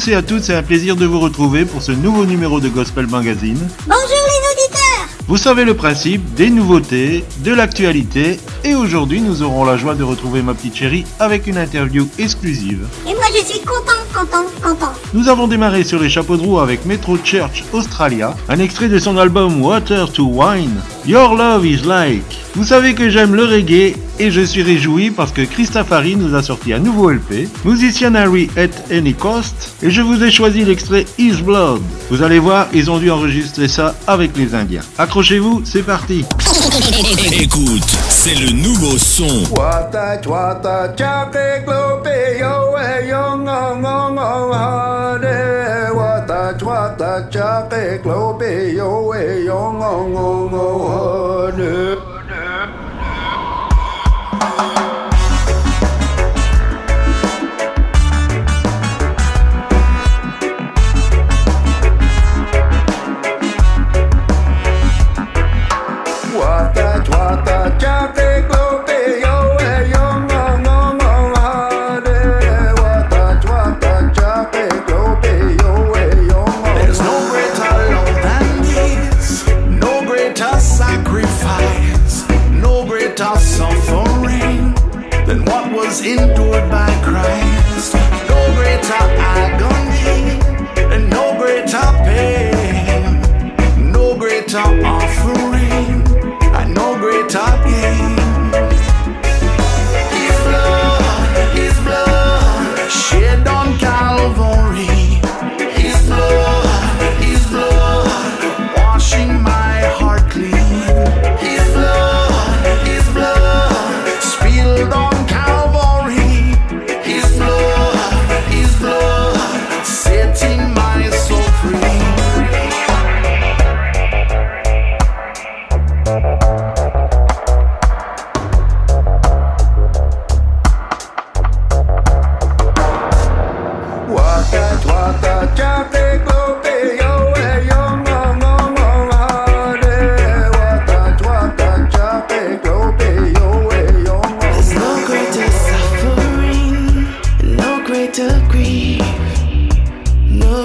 Tous et à toutes, c'est un plaisir de vous retrouver pour ce nouveau numéro de Gospel Magazine. Bonjour les auditeurs Vous savez le principe, des nouveautés, de l'actualité, et aujourd'hui nous aurons la joie de retrouver ma petite chérie avec une interview exclusive. Et moi je suis content, content, content. Nous avons démarré sur les chapeaux de roue avec Metro Church Australia, un extrait de son album Water to Wine, Your Love is Like. Vous savez que j'aime le reggae et je suis réjoui parce que Christafari nous a sorti un nouveau LP, Musician Harry at Any Cost, et je vous ai choisi l'extrait His Blood. Vous allez voir, ils ont dû enregistrer ça avec les Indiens. Accrochez-vous, c'est parti. Écoute, c'est le nouveau son.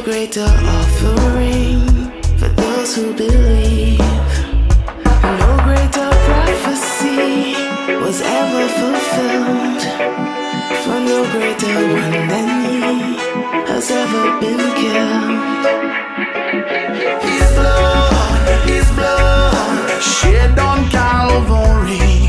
greater offering for those who believe. No greater prophecy was ever fulfilled, for no greater one than He has ever been killed. His blood, His blood, shed on Calvary.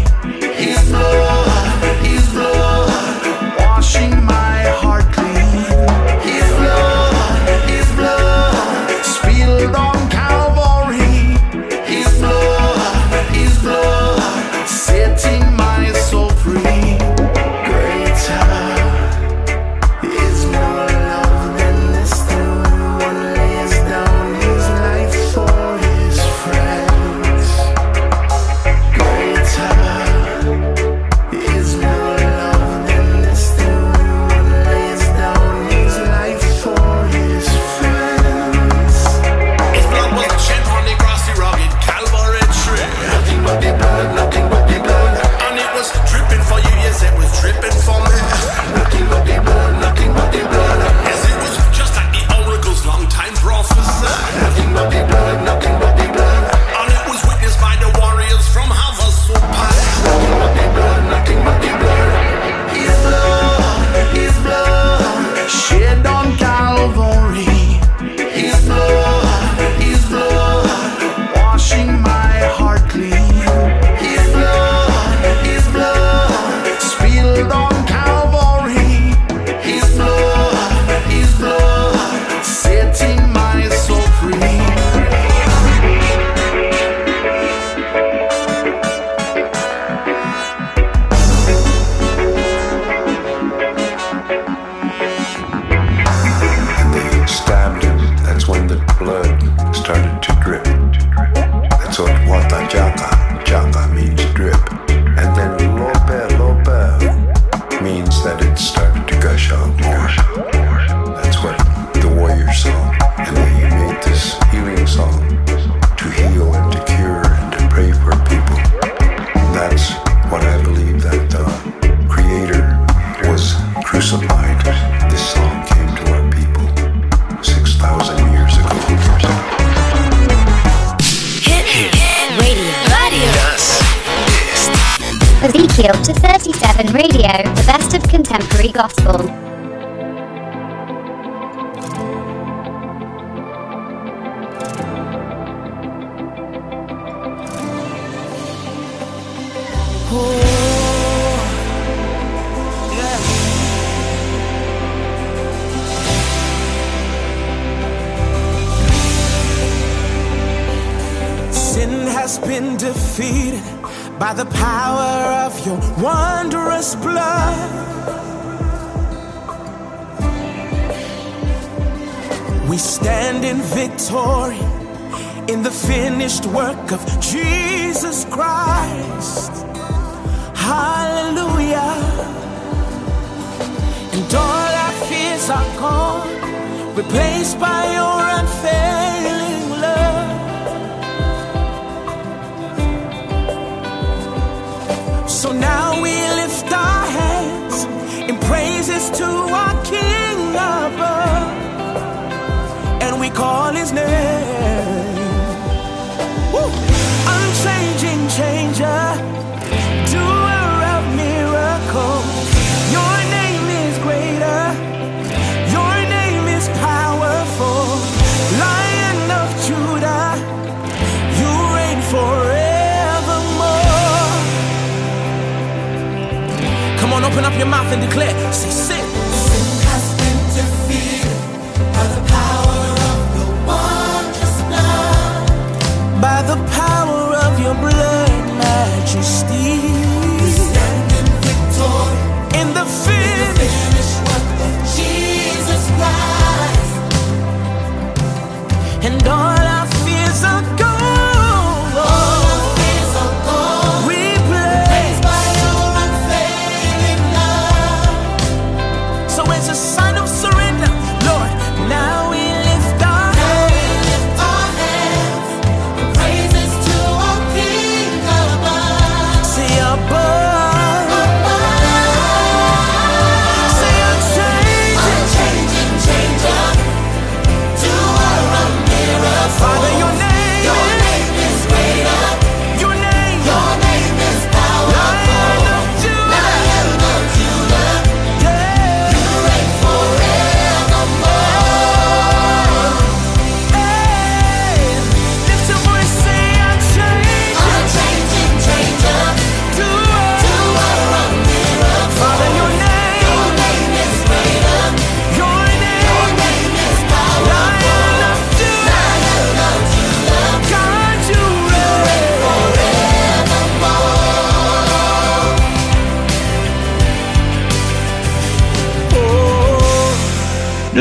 praise to our King above, and we call his name. Woo! Unchanging changer, doer of miracles. Your name is greater, your name is powerful. Lion of Judah, you reign forevermore. Come on, open up your mouth and declare. Say, existir.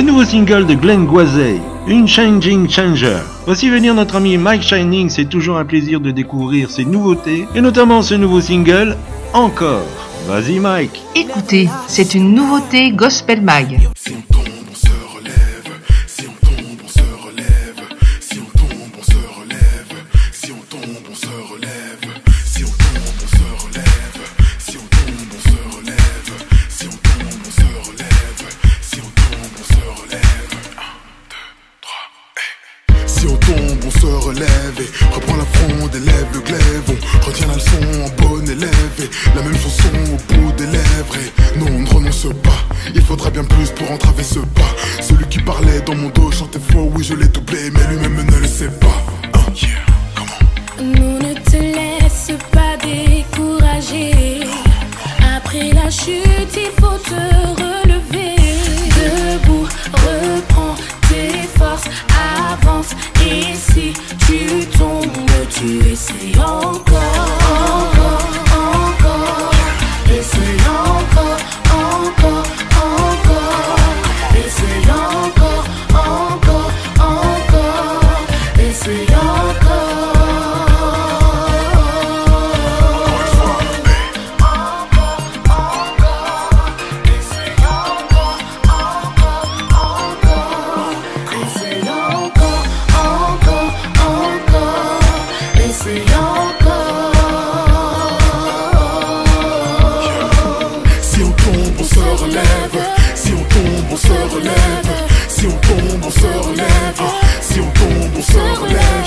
Nouveau single de Glenn Guazay, Une Changing Changer. Voici venir notre ami Mike Shining, c'est toujours un plaisir de découvrir ses nouveautés, et notamment ce nouveau single, Encore. Vas-y Mike. Écoutez, c'est une nouveauté Gospel Mag.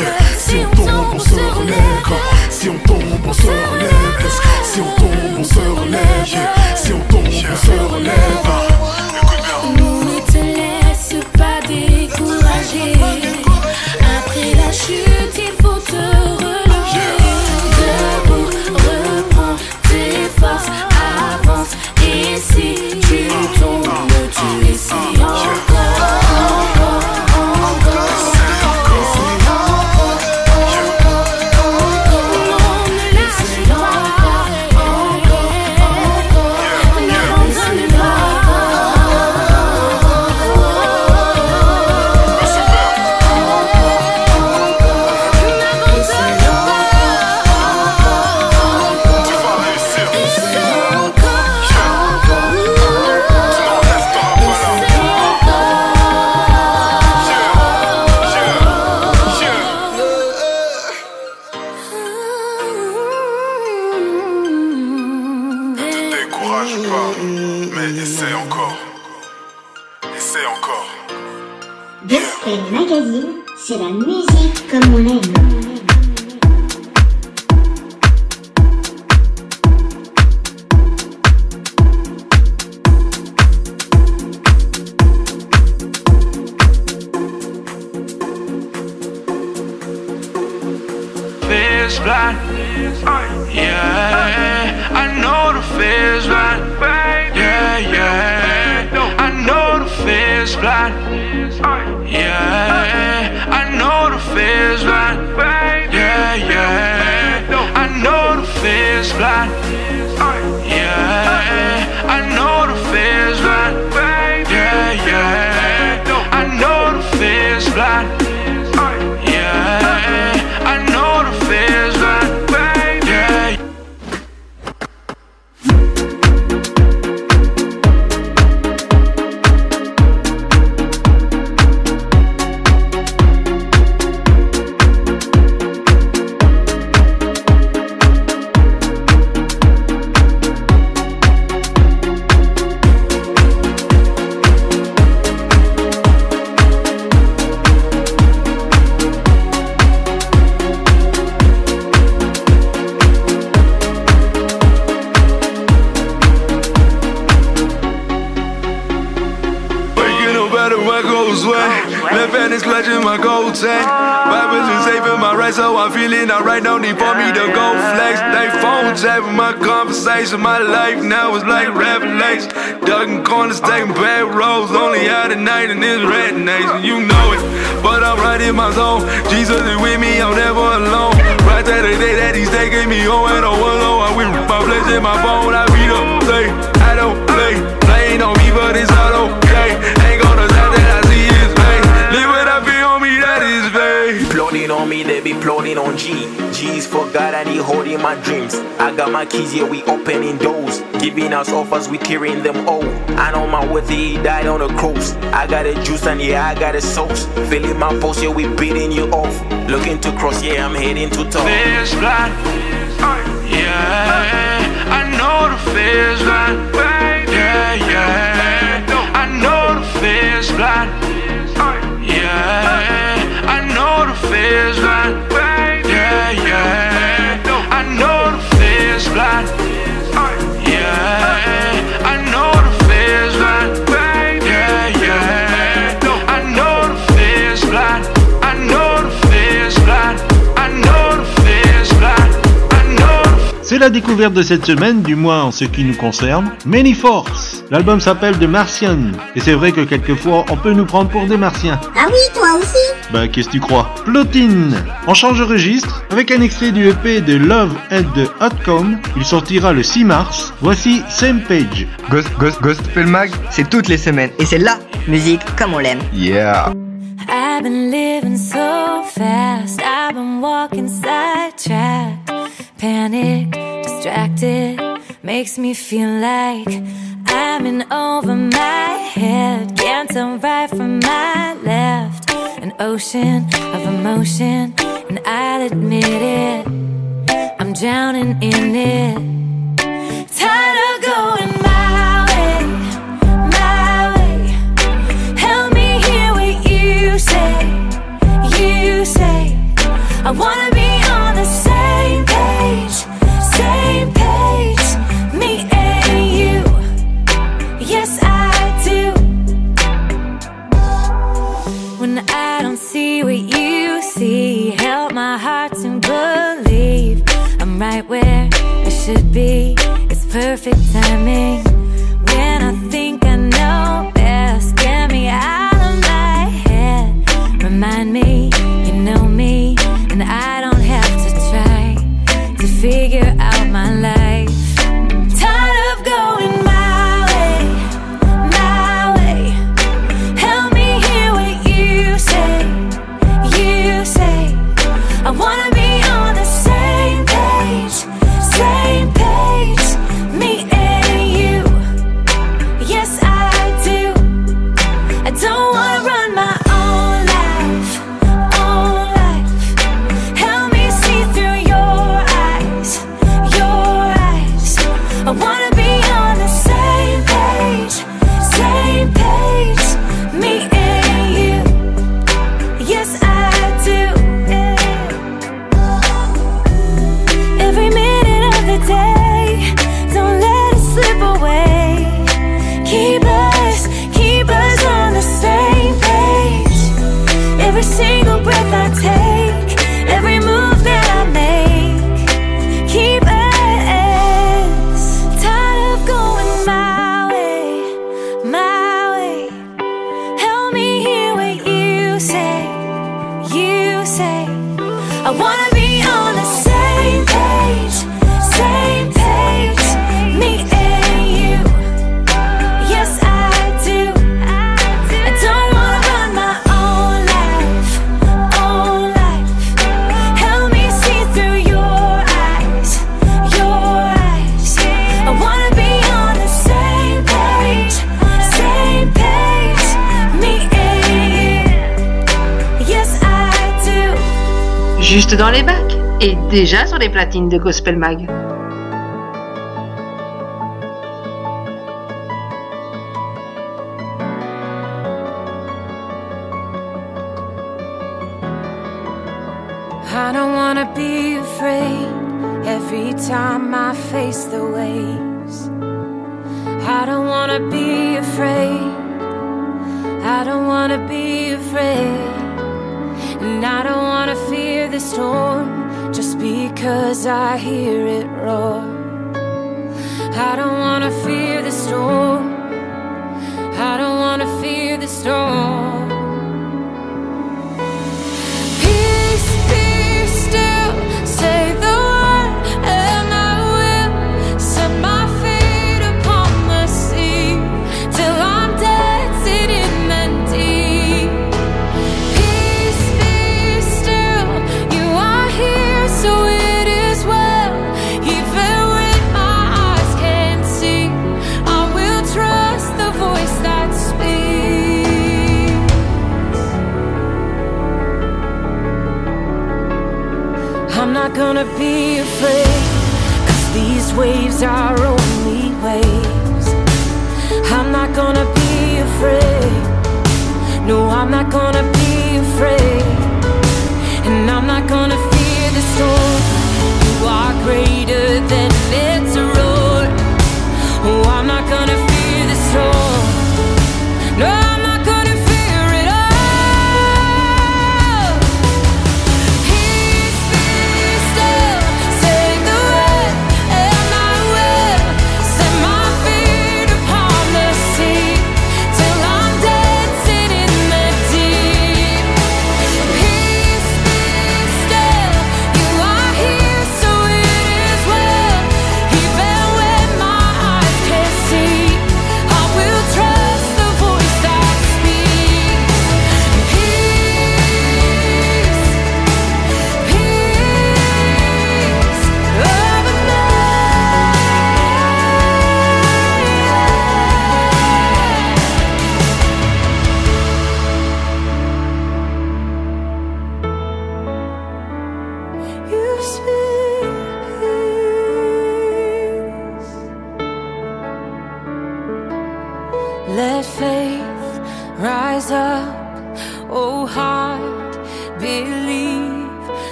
future. Yeah. Got a juice and yeah, I got a sauce. Feeling my pulse, yeah, we beating you off. Looking to cross, yeah, I'm heading to top. Fizz blind. La découverte de cette semaine, du moins en ce qui nous concerne. Many Force. L'album s'appelle The Martian. Et c'est vrai que quelquefois, on peut nous prendre pour des martiens. Ah oui, toi aussi Bah, qu'est-ce que tu crois? Plotine On change de registre avec un extrait du EP de Love and the Outcome. Il sortira le 6 mars. Voici Same Page. Ghost, Ghost, Gospel Mag, c'est toutes les semaines. Et c'est la musique comme on l'aime. Yeah. I've been living so fast. I've been walking sidetracked. Panic, distracted, makes me feel like I'm in over my head. Can't tell right from my left. An ocean of emotion, and I'll admit it. I'm drowning in it. Tired of going my way, my right where I should be. It's perfect timing. Juste dans les bacs et déjà sur les platines de Gospel Mag. I don't wanna be afraid every time I face the waves. I don't wanna be afraid. I don't wanna be afraid. And I don't wanna fear the storm just because I hear it roar. I don't wanna fear the storm. I don't wanna fear the storm.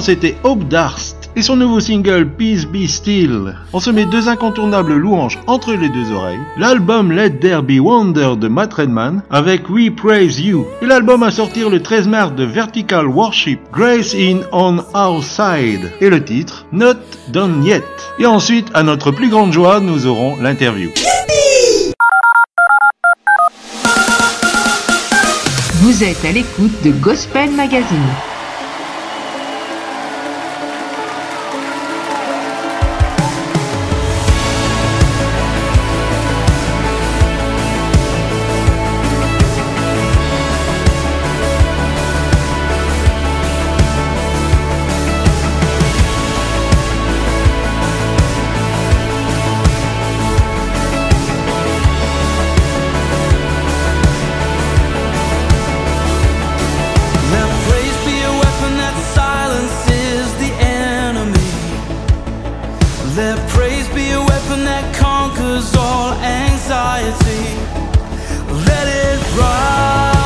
c'était Hope Darst et son nouveau single Peace Be Still. On se met deux incontournables louanges entre les deux oreilles. L'album Let There Be Wonder de Matt Redman avec We Praise You et l'album à sortir le 13 mars de Vertical Worship, Grace in On Our Side et le titre Not Done Yet. Et ensuite, à notre plus grande joie, nous aurons l'interview. Vous êtes à l'écoute de Gospel Magazine. praise be a weapon that conquers all anxiety. Let it rise.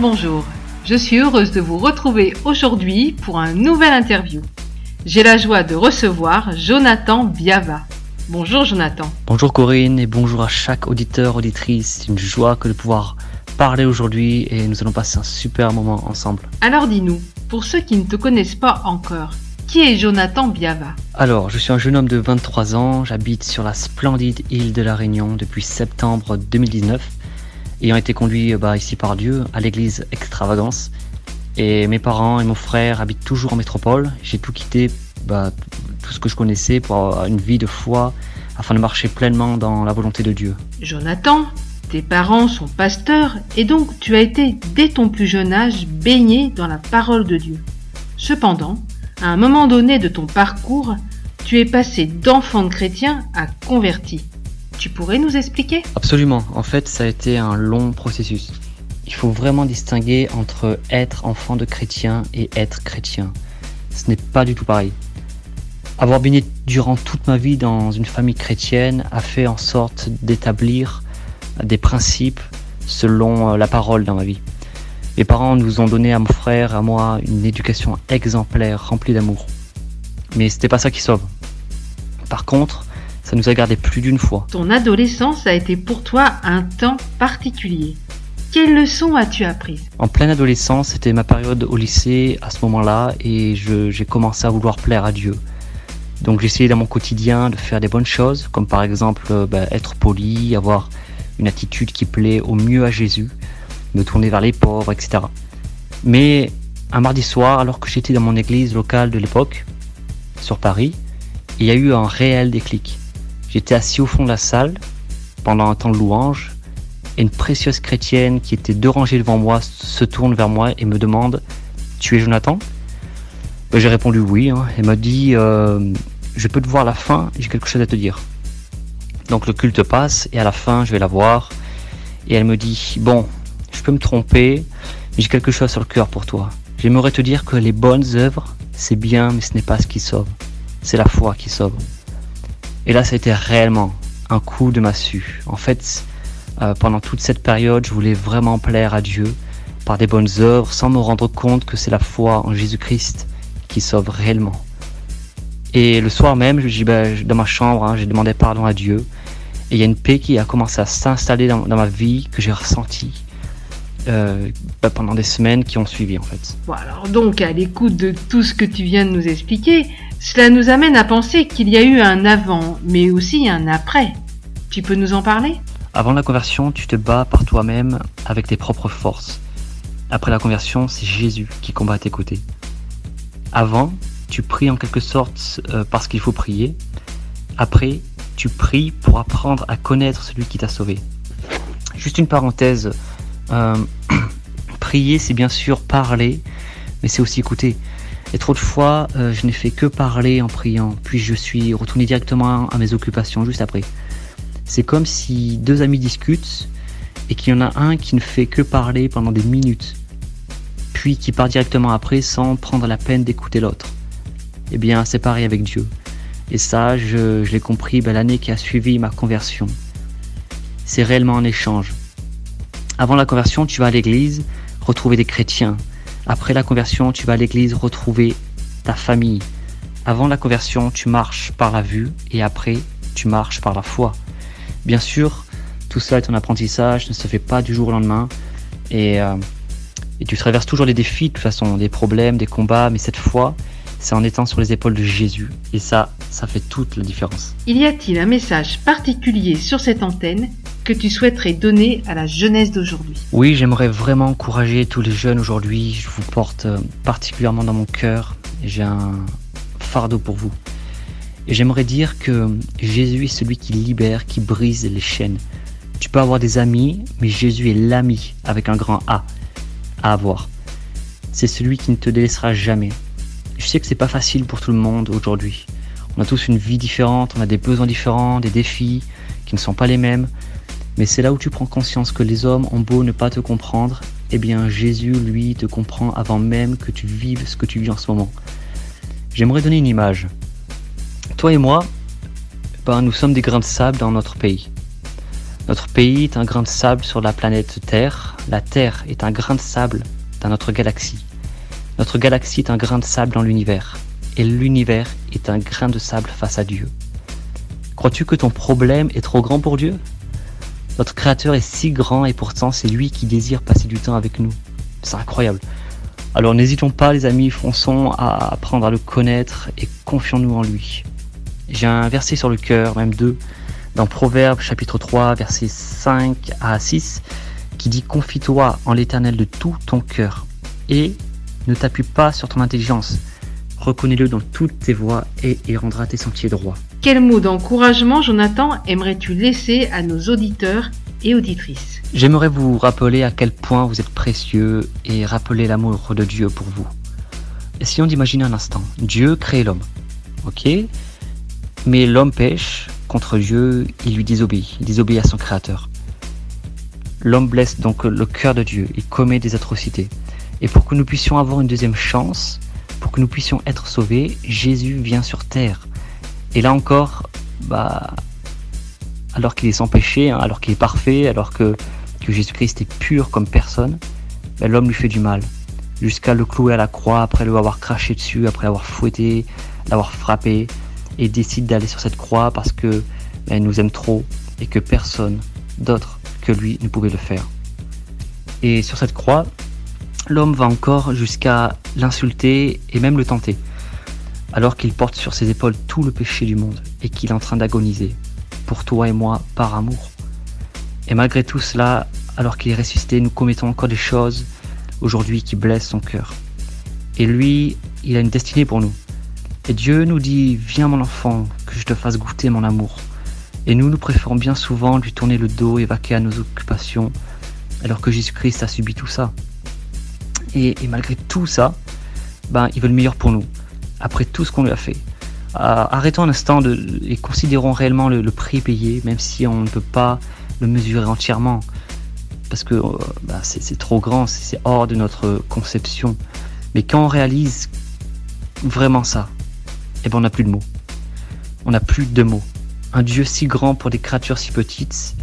Bonjour. Je suis heureuse de vous retrouver aujourd'hui pour un nouvel interview. J'ai la joie de recevoir Jonathan Biava. Bonjour Jonathan. Bonjour Corinne et bonjour à chaque auditeur, auditrice. C'est une joie que de pouvoir parler aujourd'hui et nous allons passer un super moment ensemble. Alors dis-nous, pour ceux qui ne te connaissent pas encore, qui est Jonathan Biava? Alors, je suis un jeune homme de 23 ans, j'habite sur la splendide île de la Réunion depuis septembre 2019, ayant été conduit bah, ici par Dieu à l'église Extravagance. Et mes parents et mon frère habitent toujours en métropole. J'ai tout quitté, bah, tout ce que je connaissais pour avoir une vie de foi afin de marcher pleinement dans la volonté de Dieu. Jonathan, tes parents sont pasteurs et donc tu as été dès ton plus jeune âge baigné dans la parole de Dieu. Cependant, à un moment donné de ton parcours, tu es passé d'enfant de chrétien à converti. Tu pourrais nous expliquer? Absolument. En fait, ça a été un long processus. Il faut vraiment distinguer entre être enfant de chrétien et être chrétien. Ce n'est pas du tout pareil. Avoir baigné durant toute ma vie dans une famille chrétienne a fait en sorte d'établir des principes selon euh, la parole dans ma vie. Mes parents nous ont donné à mon frère, à moi, une éducation exemplaire, remplie d'amour. Mais c'était pas ça qui sauve. Par contre, ça nous a gardé plus d'une fois. Ton adolescence a été pour toi un temps particulier. Quelles leçons as-tu apprises? En pleine adolescence, c'était ma période au lycée à ce moment-là et j'ai commencé à vouloir plaire à Dieu. Donc j'essayais dans mon quotidien de faire des bonnes choses, comme par exemple euh, bah, être poli, avoir une attitude qui plaît au mieux à Jésus, me tourner vers les pauvres, etc. Mais un mardi soir, alors que j'étais dans mon église locale de l'époque, sur Paris, il y a eu un réel déclic. J'étais assis au fond de la salle pendant un temps de louange et une précieuse chrétienne qui était deux rangées devant moi se tourne vers moi et me demande Tu es Jonathan? Ben, J'ai répondu oui. hein. Elle m'a dit euh, Je peux te voir à la fin, j'ai quelque chose à te dire. Donc le culte passe et à la fin je vais la voir et elle me dit Bon, je peux me tromper, mais j'ai quelque chose sur le cœur pour toi. J'aimerais te dire que les bonnes œuvres, c'est bien, mais ce n'est pas ce qui sauve. C'est la foi qui sauve. Et là, ça a été réellement un coup de massue. En fait, euh, pendant toute cette période, je voulais vraiment plaire à Dieu par des bonnes œuvres, sans me rendre compte que c'est la foi en Jésus-Christ qui sauve réellement. Et le soir même, je ben, dans ma chambre, hein, j'ai demandé pardon à Dieu. Et il y a une paix qui a commencé à s'installer dans ma vie, que j'ai ressentie euh, ben, pendant des semaines qui ont suivi en fait. Bon, alors donc, à l'écoute de tout ce que tu viens de nous expliquer, cela nous amène à penser qu'il y a eu un avant, mais aussi un après. Tu peux nous en parler? Avant la conversion, tu te bats par toi-même avec tes propres forces. Après la conversion, c'est Jésus qui combat à tes côtés. Avant, tu pries en quelque sorte euh, parce qu'il faut prier. Après, tu pries pour apprendre à connaître celui qui t'a sauvé. Juste une parenthèse. Euh, prier, c'est bien sûr parler, mais c'est aussi écouter. Et trop de fois, euh, je n'ai fait que parler en priant, puis je suis retourné directement à mes occupations juste après. C'est comme si deux amis discutent et qu'il y en a un qui ne fait que parler pendant des minutes, puis qui part directement après sans prendre la peine d'écouter l'autre. Eh bien, c'est pareil avec Dieu. Et ça, je, l'ai compris ben, l'année qui a suivi ma conversion. C'est réellement un échange. Avant la conversion, tu vas à l'église retrouver des chrétiens. Après la conversion, tu vas à l'église retrouver ta famille. Avant la conversion, tu marches par la vue et après, tu marches par la foi. Bien sûr, tout cela est un apprentissage, ne se fait pas du jour au lendemain. Et, euh, et tu traverses toujours les défis, de toute façon, des problèmes, des combats, mais cette fois, c'est en étant sur les épaules de Jésus. Et ça, ça fait toute la différence. Il y a-t-il un message particulier sur cette antenne que tu souhaiterais donner à la jeunesse d'aujourd'hui? Oui, j'aimerais vraiment encourager tous les jeunes aujourd'hui. Je vous porte euh, particulièrement dans mon cœur. J'ai un fardeau pour vous. Et j'aimerais dire que Jésus est celui qui libère, qui brise les chaînes. Tu peux avoir des amis, mais Jésus est l'ami avec un grand A à avoir. C'est celui qui ne te délaissera jamais. Je sais que c'est pas facile pour tout le monde aujourd'hui. On a tous une vie différente, on a des besoins différents, des défis qui ne sont pas les mêmes. Mais c'est là où tu prends conscience que les hommes ont beau ne pas te comprendre, eh bien Jésus, lui, te comprend avant même que tu vives ce que tu vis en ce moment. J'aimerais donner une image. Toi et moi, ben, nous sommes des grains de sable dans notre pays. Notre pays est un grain de sable sur la planète Terre. La Terre est un grain de sable dans notre galaxie. Notre galaxie est un grain de sable dans l'univers. Et l'univers est un grain de sable face à Dieu. Crois-tu que ton problème est trop grand pour Dieu? Notre Créateur est si grand et pourtant c'est lui qui désire passer du temps avec nous. C'est incroyable. Alors n'hésitons pas les amis, fonçons à apprendre à le connaître et confions-nous en lui. J'ai un verset sur le cœur, même deux, dans Proverbes chapitre 3, versets 5 à 6, qui dit Confie-toi en l'éternel de tout ton cœur et ne t'appuie pas sur ton intelligence. Reconnais-le dans toutes tes voies et il rendra tes sentiers droits. Quel mot d'encouragement, Jonathan, aimerais-tu laisser à nos auditeurs et auditrices? J'aimerais vous rappeler à quel point vous êtes précieux et rappeler l'amour de Dieu pour vous. Essayons d'imaginer un instant. Dieu crée l'homme. Ok? Mais l'homme pêche contre Dieu, il lui désobéit. Il désobéit à son créateur. L'homme blesse donc le cœur de Dieu. Il commet des atrocités. Et pour que nous puissions avoir une deuxième chance, pour que nous puissions être sauvés, Jésus vient sur terre. Et là encore, bah, alors qu'il est sans péché, hein, alors qu'il est parfait, alors que, que Jésus-Christ est pur comme personne, bah, l'homme lui fait du mal. Jusqu'à le clouer à la croix, après lui avoir craché dessus, après l'avoir fouetté, l'avoir frappé. et décide d'aller sur cette croix parce que il nous aime trop et que personne d'autre que lui ne pouvait le faire. Et sur cette croix, l'homme va encore jusqu'à l'insulter et même le tenter, alors qu'il porte sur ses épaules tout le péché du monde et qu'il est en train d'agoniser, pour toi et moi, par amour. Et malgré tout cela, alors qu'il est ressuscité, nous commettons encore des choses aujourd'hui qui blessent son cœur. Et lui, il a une destinée pour nous. Et Dieu nous dit, viens mon enfant, que je te fasse goûter mon amour. Et nous, nous préférons bien souvent lui tourner le dos et vaquer à nos occupations, alors que Jésus-Christ a subi tout ça. Et, malgré tout ça, ben, il veut le meilleur pour nous, après tout ce qu'on lui a fait. Euh, arrêtons un instant et considérons réellement le, le, prix payé, même si on ne peut pas le mesurer entièrement, parce que euh, ben, c'est trop grand, c'est hors de notre conception. Mais quand on réalise vraiment ça, eh ben, on n'a plus de mots. On n'a plus de mots. Un Dieu si grand pour des créatures si petites,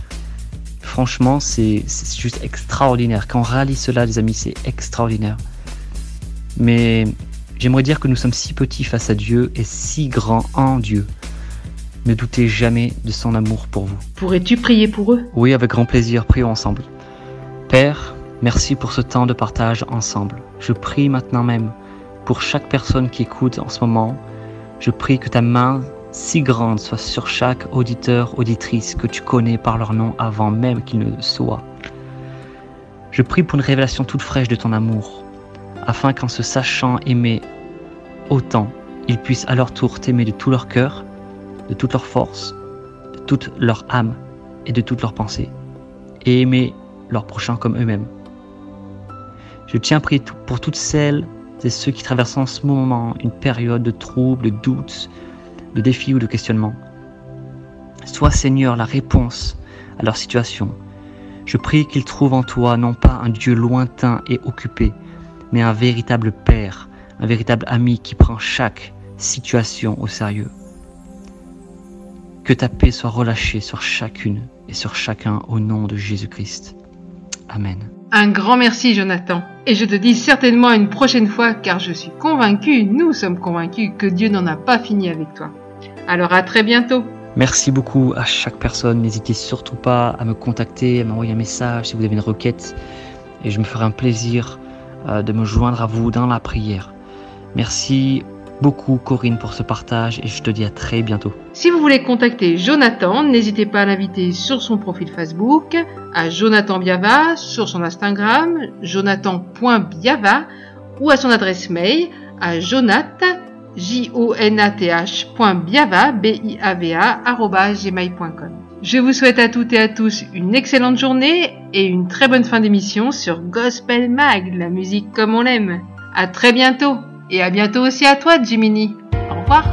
franchement, c'est juste extraordinaire. Quand on réalise cela, les amis, c'est extraordinaire. Mais j'aimerais dire que nous sommes si petits face à Dieu et si grands en Dieu. Ne doutez jamais de son amour pour vous. Pourrais-tu prier pour eux? Oui, avec grand plaisir, prions ensemble. Père, merci pour ce temps de partage ensemble. Je prie maintenant même pour chaque personne qui écoute en ce moment. Je prie que ta main si grande soit sur chaque auditeur, auditrice que tu connais par leur nom avant même qu'ils ne soient. Je prie pour une révélation toute fraîche de ton amour, afin qu'en se sachant aimer autant, ils puissent à leur tour t'aimer de tout leur cœur, de toute leur force, de toute leur âme et de toute leur pensée, et aimer leur prochain comme eux-mêmes. Je tiens pour toutes celles et ceux qui traversent en ce moment une période de troubles, de doutes, de défis ou de questionnements. Sois Seigneur la réponse à leur situation. Je prie qu'ils trouvent en toi non pas un Dieu lointain et occupé, mais un véritable Père, un véritable ami qui prend chaque situation au sérieux. Que ta paix soit relâchée sur chacune et sur chacun au nom de Jésus-Christ. Amen. Un grand merci Jonathan. Et je te dis certainement une prochaine fois car je suis convaincu, nous sommes convaincus que Dieu n'en a pas fini avec toi. Alors à très bientôt. Merci beaucoup à chaque personne. N'hésitez surtout pas à me contacter, à m'envoyer un message si vous avez une requête. Et je me ferai un plaisir euh, de me joindre à vous dans la prière. Merci beaucoup Corinne pour ce partage et je te dis à très bientôt. Si vous voulez contacter Jonathan, n'hésitez pas à l'inviter sur son profil Facebook, à Jonathan Biava, sur son Instagram, jonathan.biava, ou à son adresse mail, à jonathan jonath.biava, B-I-A-V-A, gmail.com. Je vous souhaite à toutes et à tous une excellente journée et une très bonne fin d'émission sur Gospel Mag, la musique comme on l'aime. À très bientôt et à bientôt aussi à toi, Jiminy. Au revoir.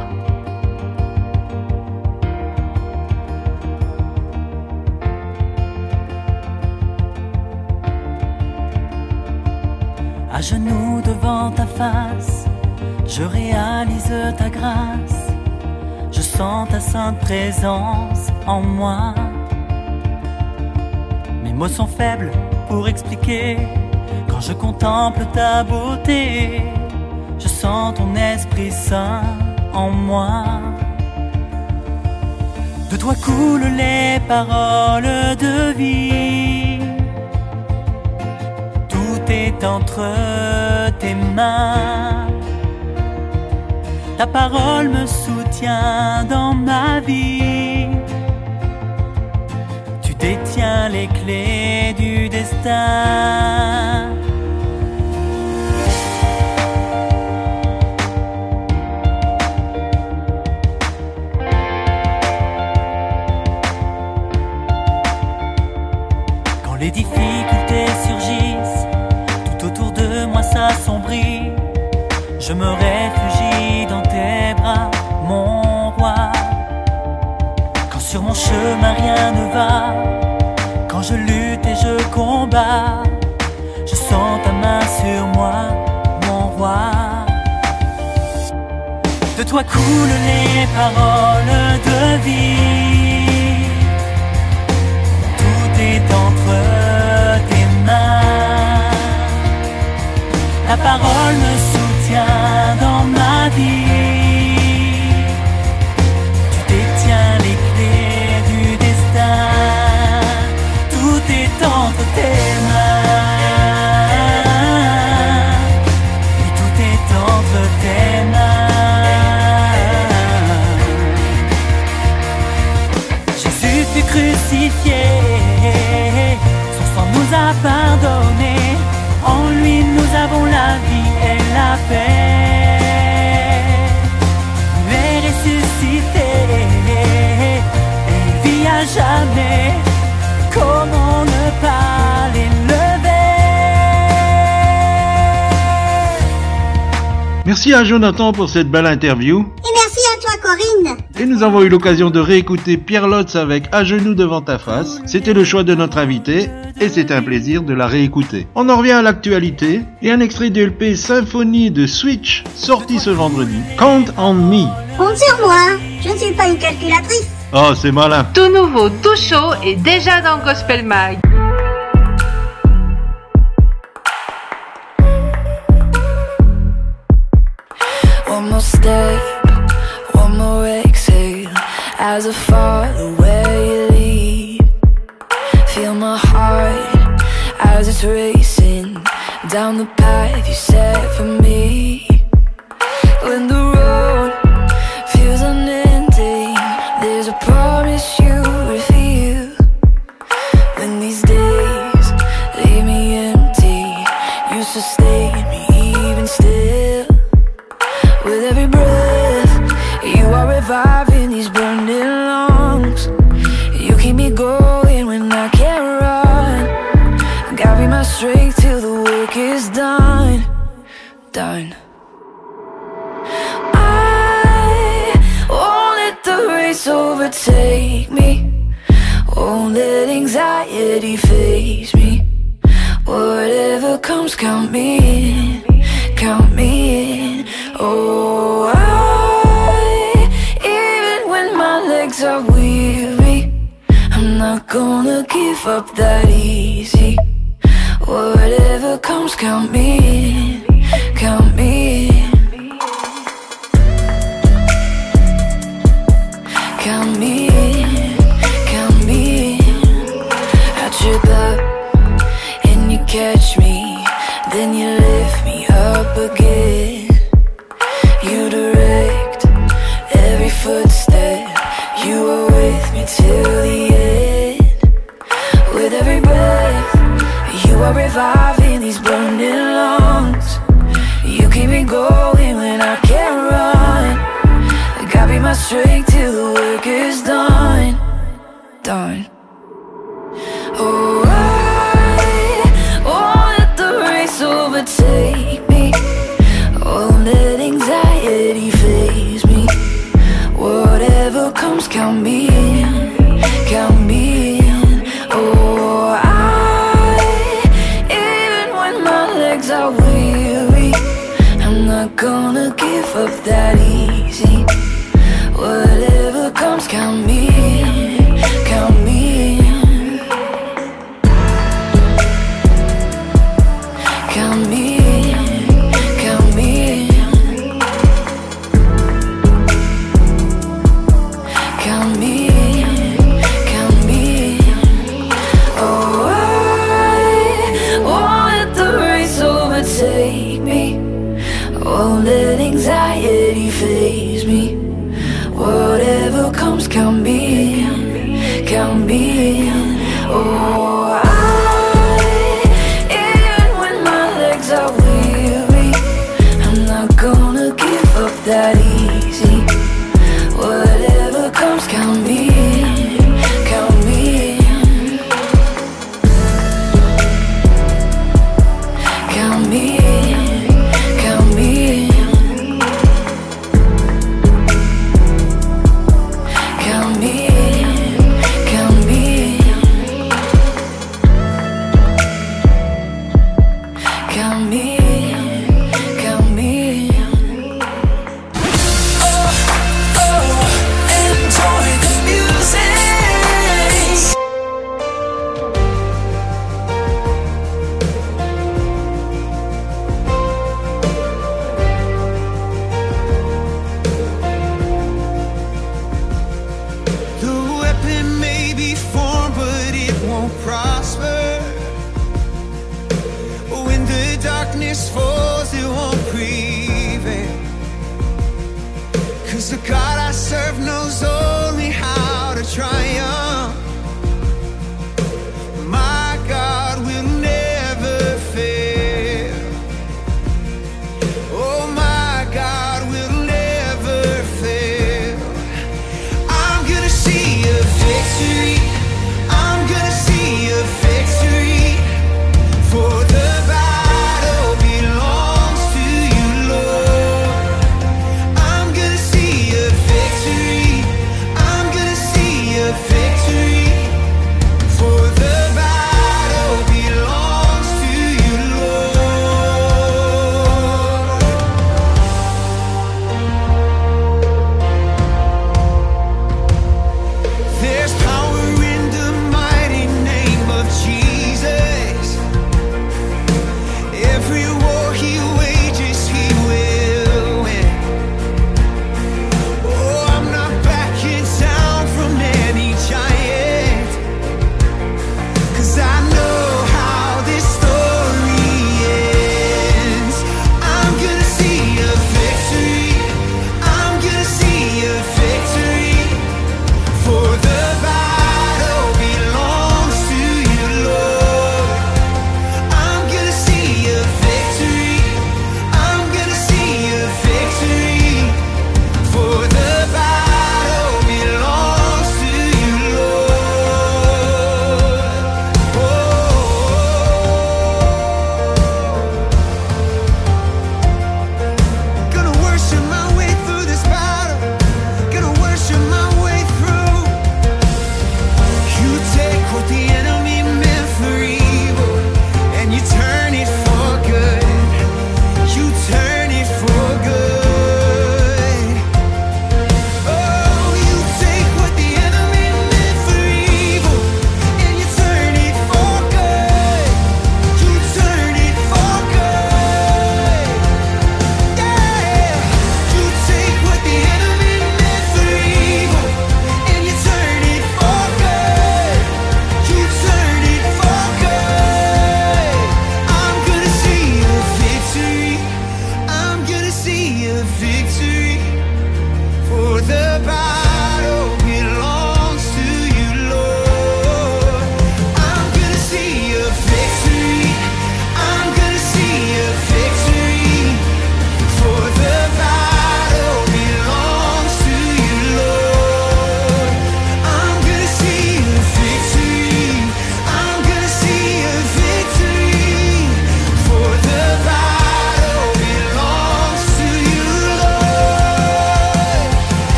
À genoux devant ta face je réalise ta grâce, je sens ta sainte présence en moi. Mes mots sont faibles pour expliquer quand je contemple ta beauté. Je sens ton Esprit Saint en moi. De toi coulent les paroles de vie. Tout est entre tes mains. Ta parole me soutient dans ma vie. Tu détiens les clés du destin. Quand les difficultés surgissent, tout autour de moi s'assombrit, je me réfugie chemin rien ne va, quand je lutte et je combats, je sens ta main sur moi, mon roi. De toi coulent les paroles de vie. Tout est entre tes mains. La parole me soutient dans ma vie. Tes mains, tout est entre tes mains. Jésus fut crucifié, son sang nous a pardonné. En lui nous avons la vie et la paix. Il ressuscité et vit à jamais. Comme on ne peut. Merci à Jonathan pour cette belle interview. Et merci à toi, Corinne. Et nous avons eu l'occasion de réécouter Pierre Lotz avec À genoux devant ta face. C'était le choix de notre invité et c'est un plaisir de la réécouter. On en revient à l'actualité et un extrait de LP Symphonie de Switch sorti ce vendredi. Count on me. Compte sur moi. Je ne suis pas une calculatrice. Oh, c'est malin. Tout nouveau, tout chaud et déjà dans Gospel Mag. More step, one more exhale as I fall away you lead. Feel my heart as it's racing down the path you set for me. When anxiety phase me. Whatever comes, count me in, count me in. Oh, I, even when my legs are weary, I'm not gonna give up that easy. Whatever comes, count me in, count me in. You lift me up again. You direct every footstep, you are with me till the end. With every breath, you are reviving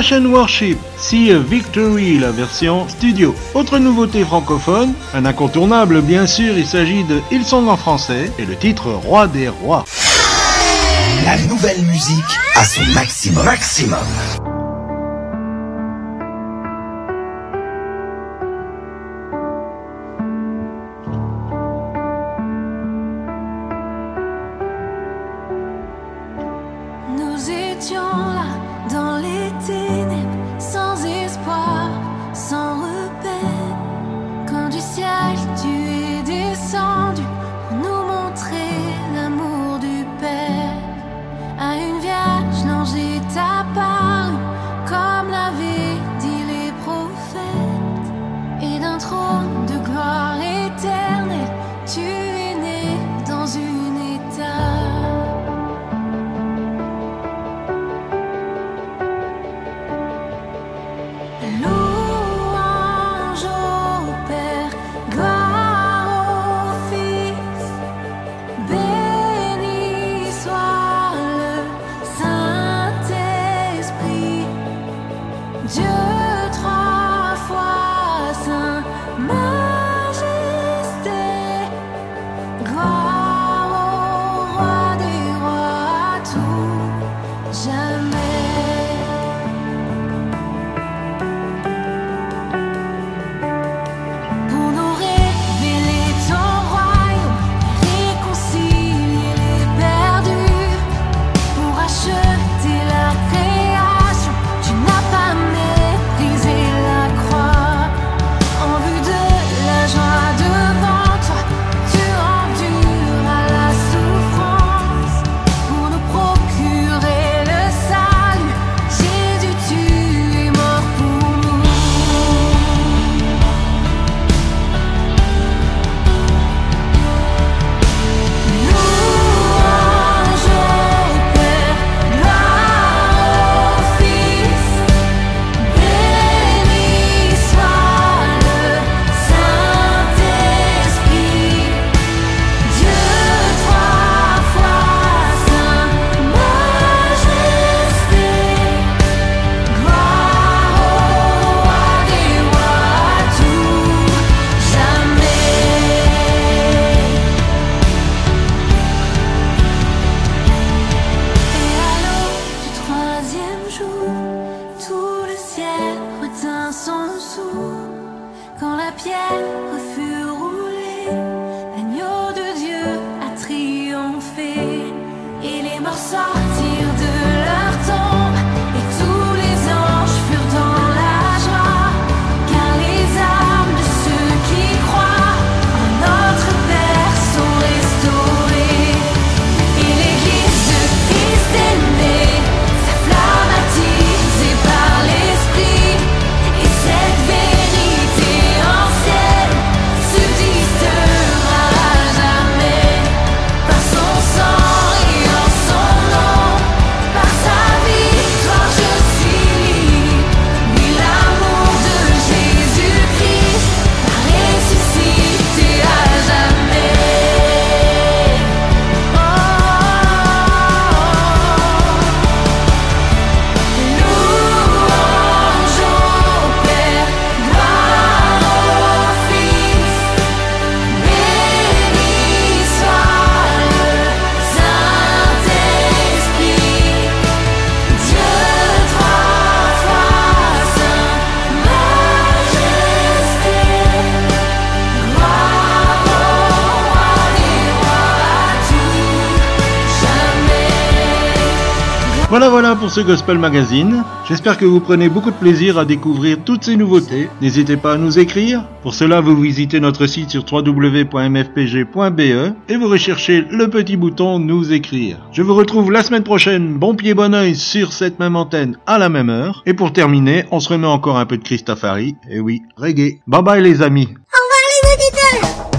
Passion Worship, See Victory, la version studio. Autre nouveauté francophone, un incontournable bien sûr, il s'agit de Ils sont en français et le titre Roi des Rois. La nouvelle musique à son maximum. maximum. ce Gospel Magazine. J'espère que vous prenez beaucoup de plaisir à découvrir toutes ces nouveautés. N'hésitez pas à nous écrire. Pour cela, vous visitez notre site sur www.mfpg.be et vous recherchez le petit bouton Nous écrire. Je vous retrouve la semaine prochaine, bon pied, bon oeil, sur cette même antenne à la même heure. Et pour terminer, on se remet encore un peu de Christafari. Et oui, reggae. Bye bye les amis. Au revoir les auditeurs.